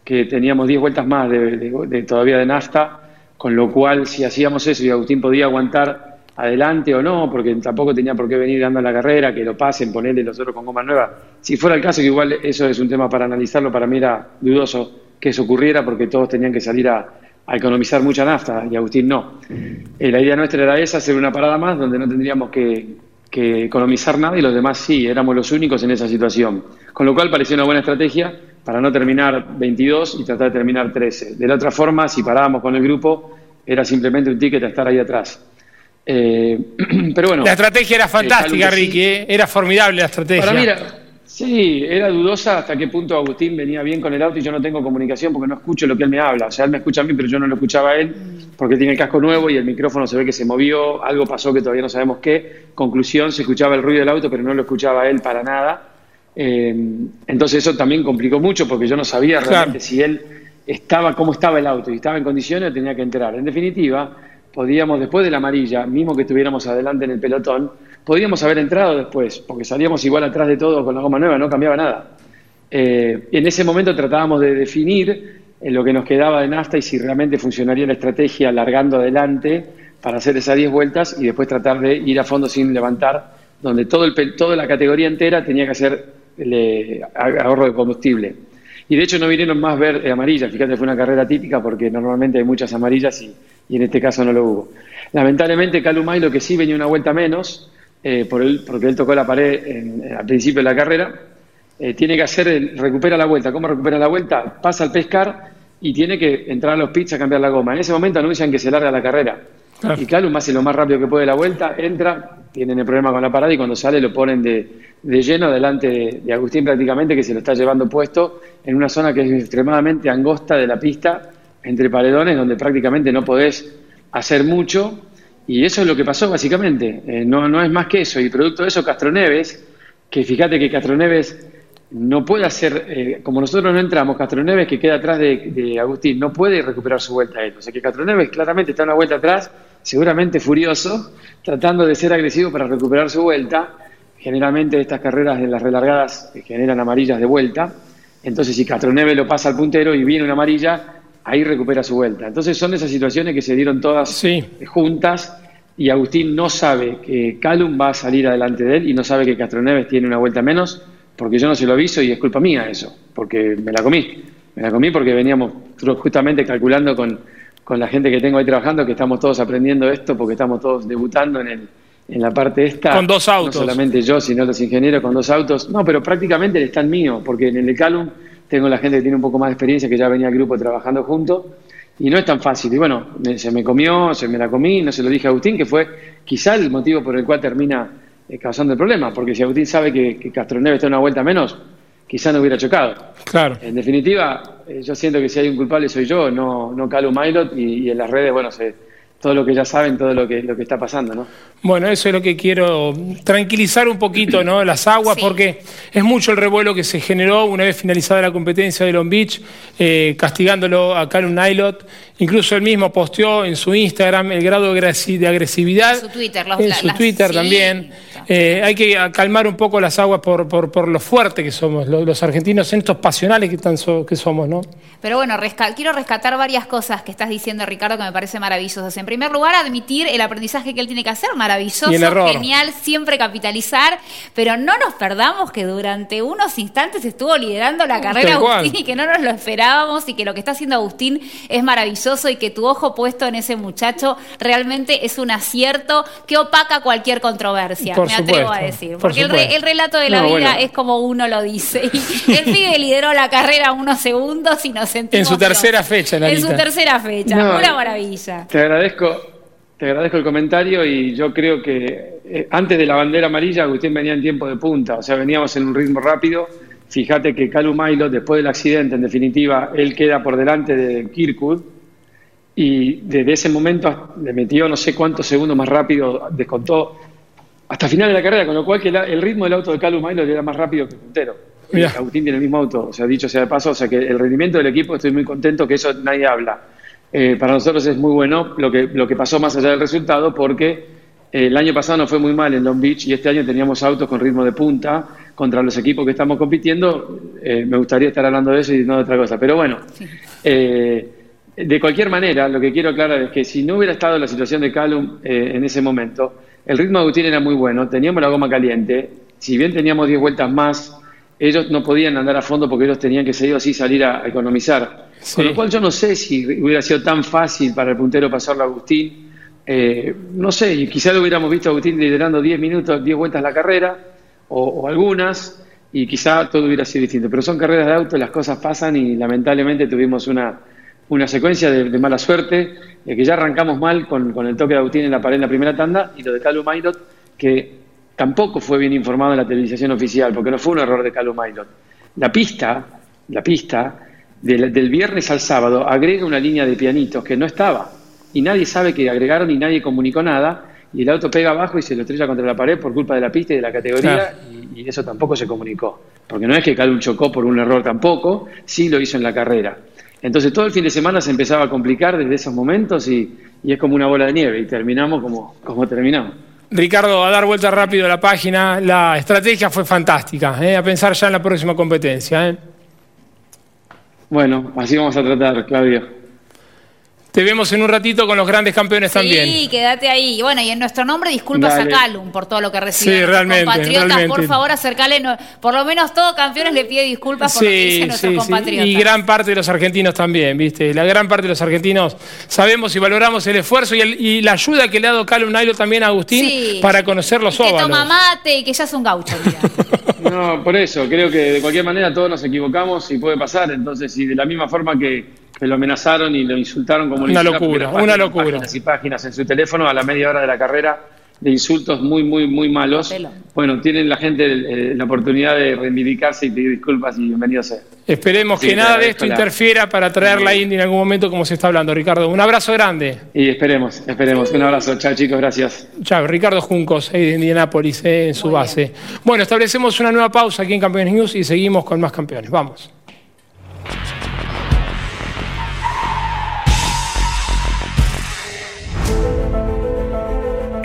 que teníamos 10 vueltas más de, todavía de nafta, con lo cual si hacíamos eso y Agustín podía aguantar adelante o no, porque tampoco tenía por qué venir dando la carrera, que lo pasen, ponerle los otros con goma nueva. Si fuera el caso, que igual eso es un tema para analizarlo, para mí era dudoso que eso ocurriera porque todos tenían que salir a, economizar mucha nafta y Agustín no. Eh, la idea nuestra era esa, hacer una parada más donde no tendríamos que, economizar nada y los demás sí, éramos los únicos en esa situación. Con lo cual pareció una buena estrategia para no terminar 22 y tratar de terminar 13. De la otra forma, si parábamos con el grupo, era simplemente un ticket a estar ahí atrás. Eh, <clears throat> pero bueno. La estrategia era fantástica, Ricky, ¿eh? era formidable la estrategia. Para mí sí, era dudosa hasta qué punto Agustín venía bien con el auto y yo no tengo comunicación porque no escucho lo que él me habla. O sea, él me escucha a mí, pero yo no lo escuchaba a él porque tiene el casco nuevo y el micrófono se ve que se movió, algo pasó que todavía no sabemos qué. Conclusión, se escuchaba el ruido del auto, pero no lo escuchaba a él para nada. Eh, entonces eso también complicó mucho porque yo no sabía realmente si él estaba, cómo estaba el auto y estaba en condiciones, tenía que entrar. En definitiva, podíamos, después de la amarilla, mismo que estuviéramos adelante en el pelotón, podíamos haber entrado después, porque salíamos igual atrás de todo con la goma nueva, no cambiaba nada. Eh, en ese momento tratábamos de definir en lo que nos quedaba de Nasta y si realmente funcionaría la estrategia largando adelante para hacer esas 10 vueltas y después tratar de ir a fondo sin levantar, donde todo el, toda la categoría entera tenía que hacer el ahorro de combustible. Y de hecho no vinieron más ver eh, amarillas, fíjate, fue una carrera típica porque normalmente hay muchas amarillas y en este caso no lo hubo. Lamentablemente, Calumay lo que sí venía una vuelta menos, eh, por porque él tocó la pared al principio de la carrera, eh, tiene que hacer, recupera la vuelta. ¿Cómo recupera la vuelta? Pasa al pescar y tiene que entrar a los pits a cambiar la goma. En ese momento anuncian que se larga la carrera. Y Calum hace lo más rápido que puede la vuelta, entra, tienen el problema con la parada y cuando sale lo ponen de, lleno delante de Agustín prácticamente, que se lo está llevando puesto en una zona que es extremadamente angosta de la pista entre paredones donde prácticamente no podés hacer mucho Y eso es lo que pasó básicamente. Eh, no, no es más que eso. Y producto de eso, Castroneves, que fíjate que Castroneves no puede hacer, eh, como nosotros no entramos, Castroneves que queda atrás de, Agustín, no puede recuperar su vuelta a él. O sea que Castroneves claramente está una vuelta atrás, seguramente furioso, tratando de ser agresivo para recuperar su vuelta. Generalmente estas carreras de las relargadas generan amarillas de vuelta. Entonces si Castroneves lo pasa al puntero y viene una amarilla, ahí recupera su vuelta. Entonces son esas situaciones que se dieron todas juntas y Agustín no sabe que Calum va a salir adelante de él y no sabe que Castroneves tiene una vuelta menos porque yo no se lo aviso y es culpa mía eso, porque me la comí. Me la comí porque veníamos justamente calculando con, con la gente que tengo ahí trabajando que estamos todos aprendiendo esto porque estamos todos debutando en, el, en la parte esta. Con dos autos. No solamente yo, sino los ingenieros con dos autos. No, pero prácticamente el stand mío, porque en el Calum tengo la gente que tiene un poco más de experiencia, que ya venía al grupo trabajando juntos, y no es tan fácil. Y bueno, se me comió, se me la comí, no se lo dije a Agustín, que fue quizá el motivo por el cual termina eh, causando el problema, porque si Agustín sabe que, que Castroneve está una vuelta menos, quizá no hubiera chocado. Claro. En definitiva, eh, yo siento que si hay un culpable soy yo, no, no Calum Milot, y, y en las redes, bueno, se todo lo que ya saben, todo lo que, lo que está pasando, ¿no? Bueno, eso es lo que quiero, tranquilizar un poquito, ¿no? Las aguas, porque es mucho el revuelo que se generó una vez finalizada la competencia de Long Beach, eh, castigándolo a Calum Nylot. Incluso él mismo posteó en su Instagram el grado de agresividad. En su Twitter, En su Twitter también. Eh, hay que calmar un poco las aguas por, por, por lo fuerte que somos, los, argentinos, en estos pasionales que, tan que somos, ¿no? Pero bueno, quiero rescatar varias cosas que estás diciendo, Ricardo, que me parece maravillosas. En primer lugar, admitir el aprendizaje que él tiene que hacer, maravilloso, genial, siempre capitalizar, pero no nos perdamos que durante unos instantes estuvo liderando la carrera Agustín y que no nos lo esperábamos y que lo que está haciendo Agustín es maravilloso y que tu ojo puesto en ese muchacho realmente es un acierto que opaca cualquier controversia atrevo a decir. Porque el, relato de la vida es como uno lo dice. el pibe lideró la carrera unos segundos y nos sentimos. En su tercera fecha, En su tercera fecha. Una maravilla. Te agradezco. Te agradezco el comentario y yo creo que eh, antes de la bandera amarilla Agustín venía en tiempo de punta, o sea, veníamos en un ritmo rápido. Fíjate que Calum Milo, después del accidente, en definitiva, él queda por delante de Kirkwood y desde ese momento le metió no sé cuántos segundos más rápido, descontó hasta final de la carrera, con lo cual que el ritmo del auto de Calum Milo era más rápido que el puntero. Agustín tiene el mismo auto, o sea, dicho sea de paso, o sea que el rendimiento del equipo estoy muy contento, que eso nadie habla. Eh, para nosotros es muy bueno lo que, lo que pasó más allá del resultado, porque eh, el año pasado no fue muy mal en Long Beach y este año teníamos autos con ritmo de punta contra los equipos que estamos compitiendo. Eh, me gustaría estar hablando de eso y no de otra cosa, pero bueno. de cualquier manera, lo que quiero aclarar es que si no hubiera estado la situación de Calum en ese momento, el ritmo de Agustín era muy bueno, teníamos la goma caliente, si bien teníamos 10 vueltas más, ellos no podían andar a fondo porque ellos tenían que seguir así salir a, economizar. Con lo cual yo no sé si hubiera sido tan fácil para el puntero pasarlo a Agustín. Eh, no sé, y quizá lo hubiéramos visto a Agustín liderando 10 minutos, 10 vueltas la carrera, o, algunas, y quizá todo hubiera sido distinto. Pero son carreras de auto, las cosas pasan y lamentablemente tuvimos una, una secuencia de mala suerte que ya arrancamos mal con, con, el toque de Agustín en la pared en la primera tanda y lo de Calum Mailot, que tampoco fue bien informado en la televisación oficial, porque no fue un error de Calum Mailot. La pista, la pista del, del, viernes al sábado agrega una línea de pianitos que no estaba y nadie sabe que agregaron y nadie comunicó nada y el auto pega abajo y se lo estrella contra la pared por culpa de la pista y de la categoría y, y, eso tampoco se comunicó. Porque no es que Calum chocó por un error tampoco, sí lo hizo en la carrera. Entonces todo el fin de semana se empezaba a complicar desde esos momentos y, es como una bola de nieve y terminamos como, como terminamos. Ricardo, a dar vuelta rápido a la página, la estrategia fue fantástica, ¿eh? a pensar ya en la próxima competencia. ¿eh? Bueno, así vamos a tratar, Claudio. Te vemos en un ratito con los grandes campeones también. Sí, quédate ahí. Bueno, y en nuestro nombre, disculpas a Calum por todo lo que recibió. Sí, realmente. Compatriotas, por favor, acercale. por lo menos todo campeones le pide disculpas por lo que dicen nuestros sí, compatriotas. Y gran parte de los argentinos también, ¿viste? La gran parte de los argentinos sabemos y valoramos el esfuerzo y, la ayuda que le ha dado Calum Nailo también a Agustín para conocer los óvalos. Que toma mate y que ya es un gaucho, <laughs> No, por eso. Creo que de cualquier manera todos nos equivocamos y puede pasar. Entonces, y de la misma forma que que lo amenazaron y lo insultaron como una locura, una locura. Páginas y páginas en su teléfono a la media hora de la carrera de insultos muy, muy, muy malos. Bueno, tienen la gente eh, la oportunidad de reivindicarse y pedir disculpas y bienvenido sea. Esperemos que nada de esto interfiera para traer la India en algún momento como se está hablando, Ricardo. Un abrazo grande. Y esperemos, esperemos. Un abrazo. Chao, chicos, gracias. Chao, Ricardo Juncos, de Indianápolis, eh, en su base. Bueno, establecemos una nueva pausa aquí en Campeones News y seguimos con más campeones. Vamos.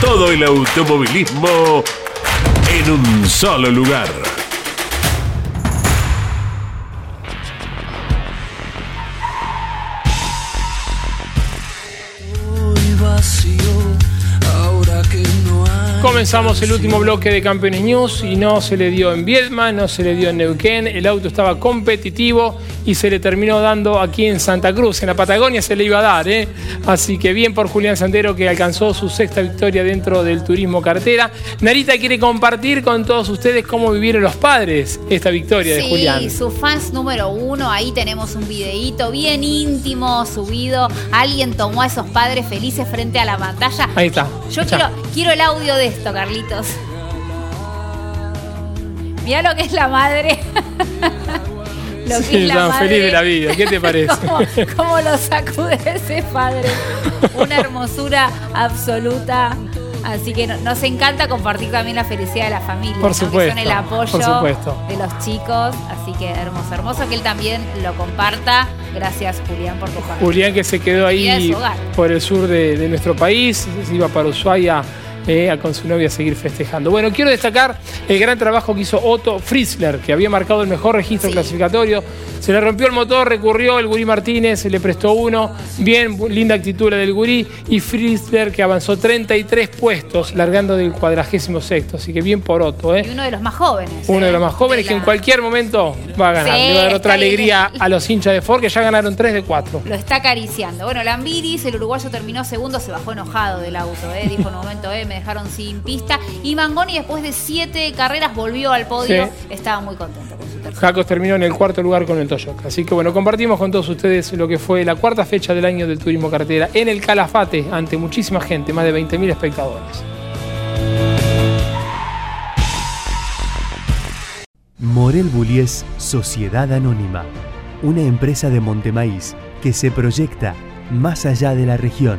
todo el automovilismo en un solo lugar. Comenzamos el último bloque de Campeones News y no se le dio en Viedma, no se le dio en Neuquén, el auto estaba competitivo y se le terminó dando aquí en Santa Cruz, en la Patagonia se le iba a dar, ¿eh? así que bien por Julián Santero que alcanzó su sexta victoria dentro del turismo cartera. Narita quiere compartir con todos ustedes cómo vivieron los padres esta victoria de Julián. Sí, sus fans número uno, ahí tenemos un videíto bien íntimo subido, alguien tomó a esos padres felices frente a la pantalla. Ahí está. Yo quiero, quiero el audio de esto, Carlitos. Mira lo que es la madre. <laughs> lo que es la madre. feliz de la vida. ¿Qué te <laughs> parece? ¿Cómo, lo sacude ese padre? Una hermosura absoluta. Así que nos encanta compartir también la felicidad de la familia. Por supuesto. Que son el apoyo de los chicos. Así que hermoso, hermoso que él también lo comparta. Gracias, Julián, por compartir. Julián que se quedó ahí por el sur de, de nuestro país. Se iba para Ushuaia eh, con su novia a seguir festejando. Bueno, quiero destacar el gran trabajo que hizo Otto Fritzler, que había marcado el mejor registro clasificatorio. Se le rompió el motor, recurrió el Gurí Martínez, se le prestó uno. Bien, linda actitud la del Gurí. Y Fritzler, que avanzó 33 puestos, largando del cuadragésimo sexto. Así que bien por Otto. ¿eh? Y uno de los más jóvenes. Uno de los ¿eh? más jóvenes que en cualquier momento va a ganar. Le va a dar otra alegría a los hinchas de Ford, que ya ganaron 3 de 4. Lo está acariciando. Bueno, Lambiris, el uruguayo terminó segundo, se bajó enojado del auto. ¿eh? Dijo en un momento, eh, dejaron sin pista. Y Mangoni, después de siete carreras, volvió al podio. Estaba muy contento con su tercero. Jacos terminó en el cuarto lugar con el Toyota. Así que bueno, compartimos con todos ustedes lo que fue la cuarta fecha del año del turismo carretera en el Calafate, ante muchísima gente, más de 20.000 espectadores. Morel Bullies Sociedad Anónima, una empresa de Montemaíz que se proyecta más allá de la región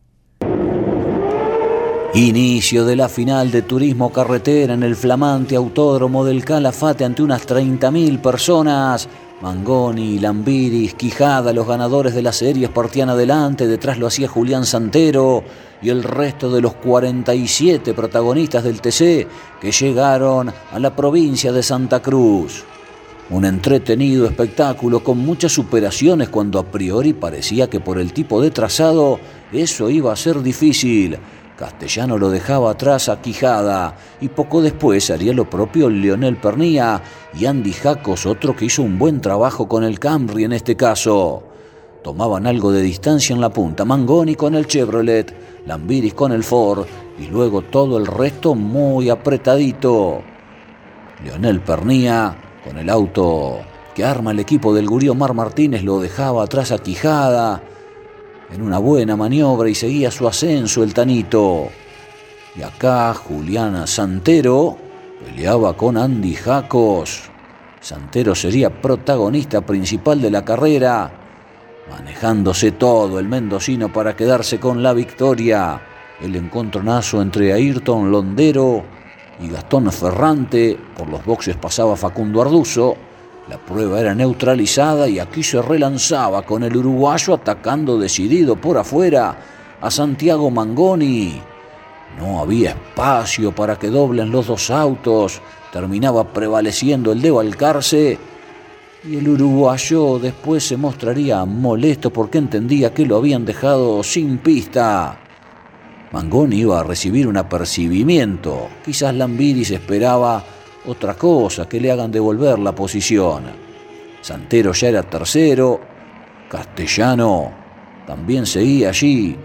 Inicio de la final de turismo carretera en el flamante autódromo del Calafate ante unas 30.000 personas. Mangoni, Lambiris, Quijada, los ganadores de la serie partían adelante, detrás lo hacía Julián Santero y el resto de los 47 protagonistas del TC que llegaron a la provincia de Santa Cruz. Un entretenido espectáculo con muchas superaciones cuando a priori parecía que por el tipo de trazado eso iba a ser difícil. Castellano lo dejaba atrás a Quijada y poco después haría lo propio Leonel Pernía y Andy Jacos, otro que hizo un buen trabajo con el Camry en este caso. Tomaban algo de distancia en la punta, Mangoni con el Chevrolet, Lambiris con el Ford y luego todo el resto muy apretadito. Leonel Pernía con el auto que arma el equipo del Gurío Mar Martínez lo dejaba atrás a Quijada en una buena maniobra y seguía su ascenso el Tanito. Y acá Juliana Santero peleaba con Andy Jacos. Santero sería protagonista principal de la carrera, manejándose todo el mendocino para quedarse con la victoria. El encontronazo entre Ayrton Londero y Gastón Ferrante, por los boxes pasaba Facundo Arduzo. La prueba era neutralizada y aquí se relanzaba con el uruguayo atacando decidido por afuera a Santiago Mangoni. No había espacio para que doblen los dos autos. Terminaba prevaleciendo el de Balcarce y el uruguayo después se mostraría molesto porque entendía que lo habían dejado sin pista. Mangoni iba a recibir un apercibimiento. Quizás Lambiris esperaba otra cosa, que le hagan devolver la posición. Santero ya era tercero. Castellano también seguía allí,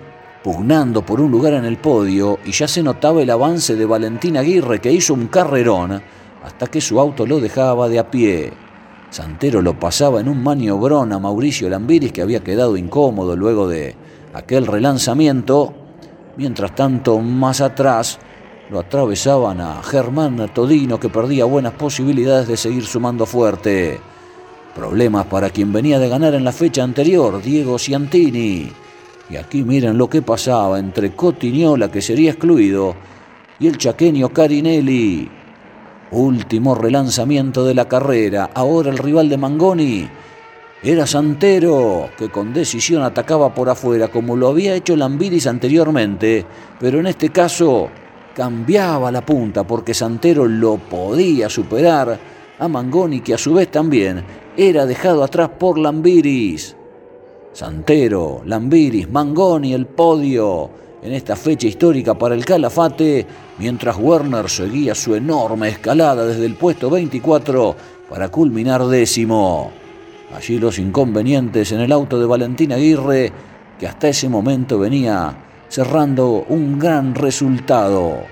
pugnando por un lugar en el podio, y ya se notaba el avance de Valentín Aguirre, que hizo un carrerón hasta que su auto lo dejaba de a pie. Santero lo pasaba en un maniobrón a Mauricio Lambiris, que había quedado incómodo luego de aquel relanzamiento Mientras tanto, más atrás, lo atravesaban a Germán Todino, que perdía buenas posibilidades de seguir sumando fuerte. Problemas para quien venía de ganar en la fecha anterior, Diego Ciantini. Y aquí miren lo que pasaba entre Cotignola, que sería excluido, y el chaqueño Carinelli. Último relanzamiento de la carrera, ahora el rival de Mangoni era Santero, que con decisión atacaba por afuera, como lo había hecho Lambiris anteriormente, pero en este caso cambiaba la punta porque Santero lo podía superar a Mangoni, que a su vez también era dejado atrás por Lambiris. Santero, Lambiris, Mangoni, el podio en esta fecha histórica para el Calafate, mientras Werner seguía su enorme escalada desde el puesto 24 para culminar décimo. Allí los inconvenientes en el auto de Valentín Aguirre, que hasta ese momento venía cerrando un gran resultado.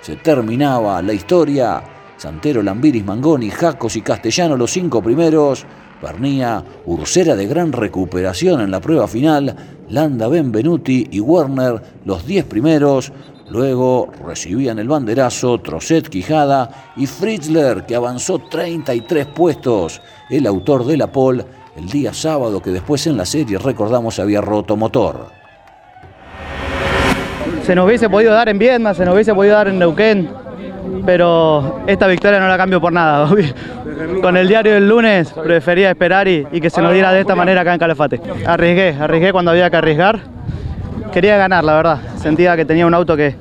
Se terminaba la historia. Santero, Lambiris, Mangoni, Jacos y Castellano los cinco primeros. Pernía, Ursera de gran recuperación en la prueba final. Landa, Benvenuti y Werner los diez primeros. Luego recibían el banderazo Trocet Quijada y Fritzler, que avanzó 33 puestos, el autor de la pole, el día sábado que después en la serie recordamos había roto motor. Se nos hubiese podido dar en Viedma, se nos hubiese podido dar en Neuquén, pero esta victoria no la cambio por nada. <laughs> Con el diario del lunes prefería esperar y, y que se nos diera de esta manera acá en Calafate. Arriesgué, arriesgué cuando había que arriesgar quería ganar, la verdad. Sentía que tenía un auto que,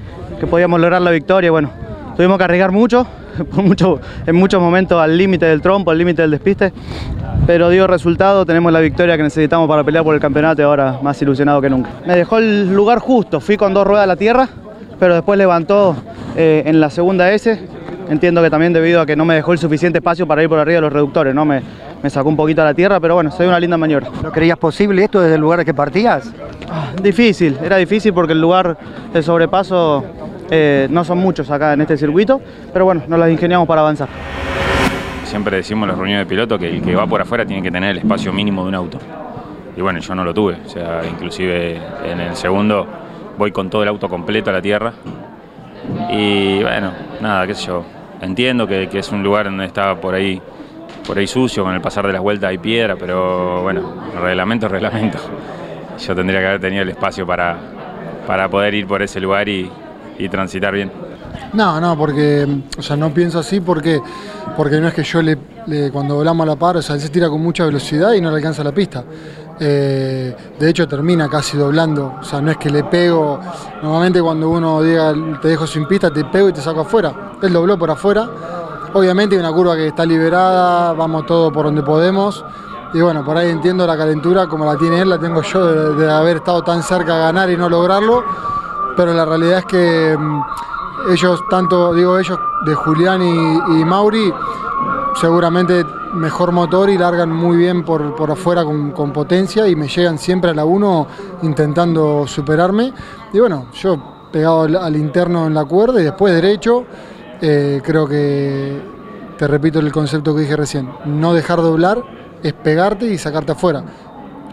podíamos lograr la victoria. Bueno, tuvimos que arriesgar mucho, <laughs> mucho en muchos momentos al límite del trompo, al límite del despiste. Pero dio resultado, tenemos la victoria que necesitamos para pelear por el campeonato y ahora más ilusionado que nunca. Me dejó el lugar justo, fui con dos ruedas a la tierra, pero después levantó eh, en la segunda S. Entiendo que también debido a que no me dejó el suficiente espacio para ir por arriba de los reductores, ¿no? Me, me sacó un poquito a la tierra, pero bueno, soy una linda maniobra. ¿No creías posible esto desde el lugar que partías? Ah, difícil, era difícil porque el lugar de sobrepaso eh, no son muchos acá en este circuito, pero bueno, nos las ingeniamos para avanzar. Siempre decimos en las reuniones de piloto que el que va por afuera tiene que tener el espacio mínimo de un auto. Y bueno, yo no lo tuve, o sea, inclusive en el segundo voy con todo el auto completo a la tierra. Y bueno, nada, qué sé yo, entiendo que, es un lugar donde está por ahí por ahí sucio, con el pasar de las vueltas hay piedra, pero bueno, reglamento es reglamento. Yo tendría que haber tenido el espacio para, para poder ir por ese lugar y, transitar bien. No, no, porque, o sea, no pienso así porque, porque no es que yo le, cuando volamos a la par, o sea, él se tira con mucha velocidad y no le alcanza la pista. Eh, de hecho termina casi doblando, o sea, no es que le pego, normalmente cuando uno diga te dejo sin pista, te pego y te saco afuera. Él dobló por afuera Obviamente hay una curva que está liberada, vamos todo por donde podemos. Y bueno, por ahí entiendo la calentura como la tiene él, la tengo yo de, haber estado tan cerca a ganar y no lograrlo. Pero la realidad es que mm, ellos, tanto digo ellos, de Julián y, Mauri, seguramente mejor motor y largan muy bien por, afuera con, potencia y me llegan siempre a la 1 intentando superarme. Y bueno, yo pegado al interno en la cuerda y después derecho eh, creo que, te repito el concepto que dije recién, no dejar doblar es pegarte y sacarte afuera.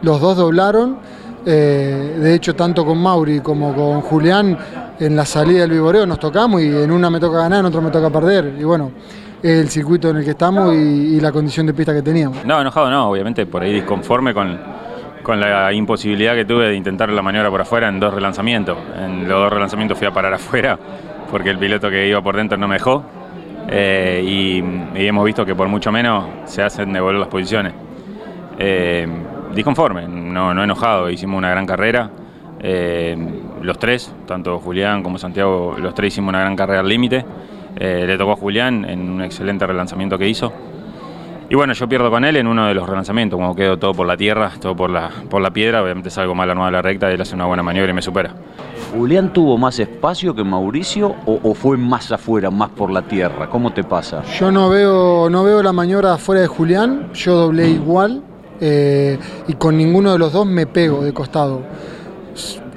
Los dos doblaron Eh, de hecho, tanto con Mauri como con Julián, en la salida del vivoreo nos tocamos y en una me toca ganar, en otra me toca perder. Y bueno, el circuito en el que estamos y, la condición de pista que teníamos. No, enojado no, obviamente por ahí disconforme con, con la imposibilidad que tuve de intentar la maniobra por afuera en dos relanzamientos. En los dos relanzamientos fui a parar <laughs> afuera porque el piloto que iba por dentro no me. Eh, y, y hemos visto que por mucho menos se hacen devolver las posiciones. Eh, disconforme, no, no enojado, hicimos una gran carrera. Eh, los tres, tanto Julián como Santiago, los tres hicimos una gran carrera al límite. Eh, le tocó a Julián en un excelente relanzamiento que hizo. Y bueno, yo pierdo con él en uno de los relanzamientos, como quedo todo por la tierra, todo por la, por la piedra, obviamente salgo mal armado de la recta y él hace una buena maniobra y me supera. ¿Julián tuvo más espacio que Mauricio o, o fue más afuera, más por la tierra? ¿Cómo te pasa? Yo no veo, no veo la maniobra afuera de Julián, yo doblé igual eh, y con ninguno de los dos me pego de costado.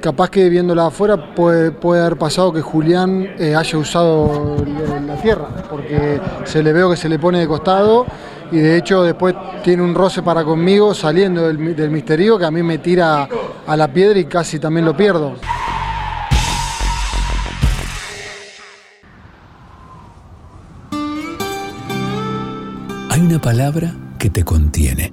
Capaz que viéndola afuera puede, haber pasado que Julián eh, haya usado la- tierra, porque se le veo que se le pone de costado y de hecho después tiene un roce para conmigo saliendo del misterio que a mí me tira a la piedra y casi también lo pierdo. Hay una palabra que te contiene,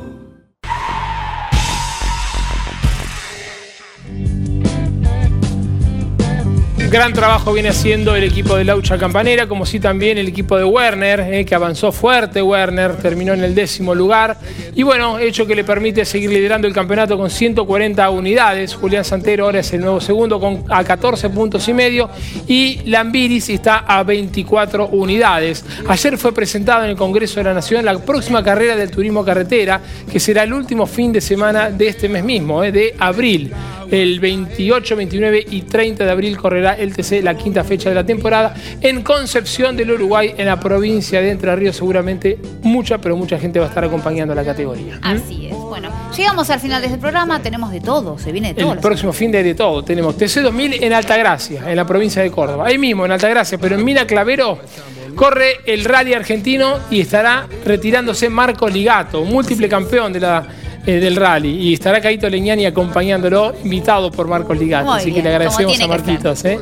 Gran trabajo viene haciendo el equipo de Laucha Campanera, como sí también el equipo de Werner, eh, que avanzó fuerte. Werner terminó en el décimo lugar. Y bueno, hecho que le permite seguir liderando el campeonato con 140 unidades. Julián Santero ahora es el nuevo segundo a 14 puntos y medio. Y Lambiris está a 24 unidades. Ayer fue presentado en el Congreso de la Nación la próxima carrera del turismo carretera, que será el último fin de semana de este mes mismo, eh, de abril. El 28, 29 y 30 de abril correrá el TC, la quinta fecha de la temporada, en Concepción del Uruguay, en la provincia de Entre Ríos. Seguramente mucha, pero mucha gente va a estar acompañando la categoría. Así es. Bueno, llegamos al final de este programa, tenemos de todo, se viene de todo. El próximo fin de, de todo. Tenemos TC2000 en Altagracia, en la provincia de Córdoba. Ahí mismo, en Altagracia, pero en Mina Clavero corre el rally argentino y estará retirándose Marco Ligato, múltiple campeón de la, eh, del rally. Y estará Caito Leñani acompañándolo, invitado por Marcos Ligato. Muy Así bien, que le agradecemos a Marquitos. ¿eh?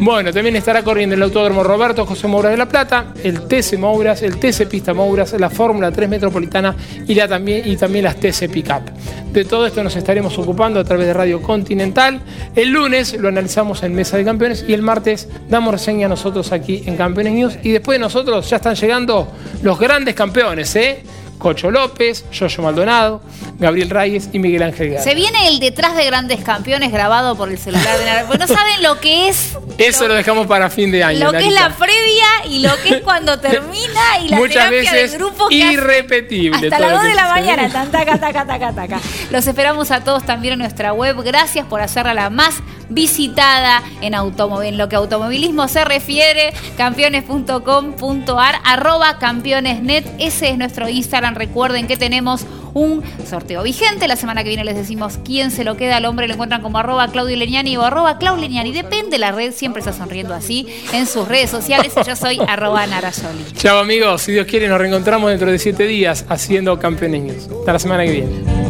Bueno, también estará corriendo el Autódromo Roberto José Mouras de la Plata, el TC Mouras, el TC Pista Mouras, la Fórmula 3 Metropolitana y, la también, y también las TC Pickup. De todo esto nos estaremos ocupando a través de Radio Continental. El lunes lo analizamos en Mesa de Campeones y el martes damos reseña nosotros aquí en Campeones News. Y después de nosotros ya están llegando los grandes campeones, ¿eh? Cocho López, Yoyo Maldonado, Gabriel Reyes y Miguel Ángel Guerra. Se viene el detrás de grandes campeones grabado por el celular de Nara. Porque no saben lo que es Eso lo dejamos para fin de año. lo que es la previa y lo que es cuando <laughs> termina y la Muchas terapia veces del grupo que irrepetible. hasta las lo 2 que de la mañana. Tan, taca, taca, taca, taca. Los esperamos a todos también en nuestra web. Gracias por hacerla la más visitada en, automóvil, lo que automovilismo se refiere. Campeones.com.ar arroba campeonesnet. Ese es nuestro Instagram. Recuerden que tenemos un sorteo vigente. La semana que viene les decimos quién se lo queda al hombre. Lo encuentran como arroba Claudio Leñani o arroba Clau Leñani. Depende de la red, siempre está sonriendo así en sus redes sociales. Yo soy arroba Narasoli. Chao amigos, si Dios quiere nos reencontramos dentro de siete días haciendo Campeones. Hasta la semana que viene.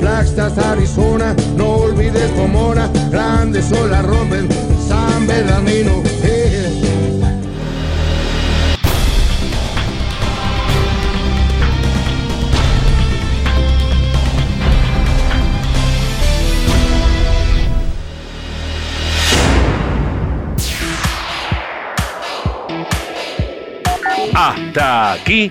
Flagstaff, Arizona, no olvides Pomona, grandes olas rompen San Bernardino. eh. Hasta aquí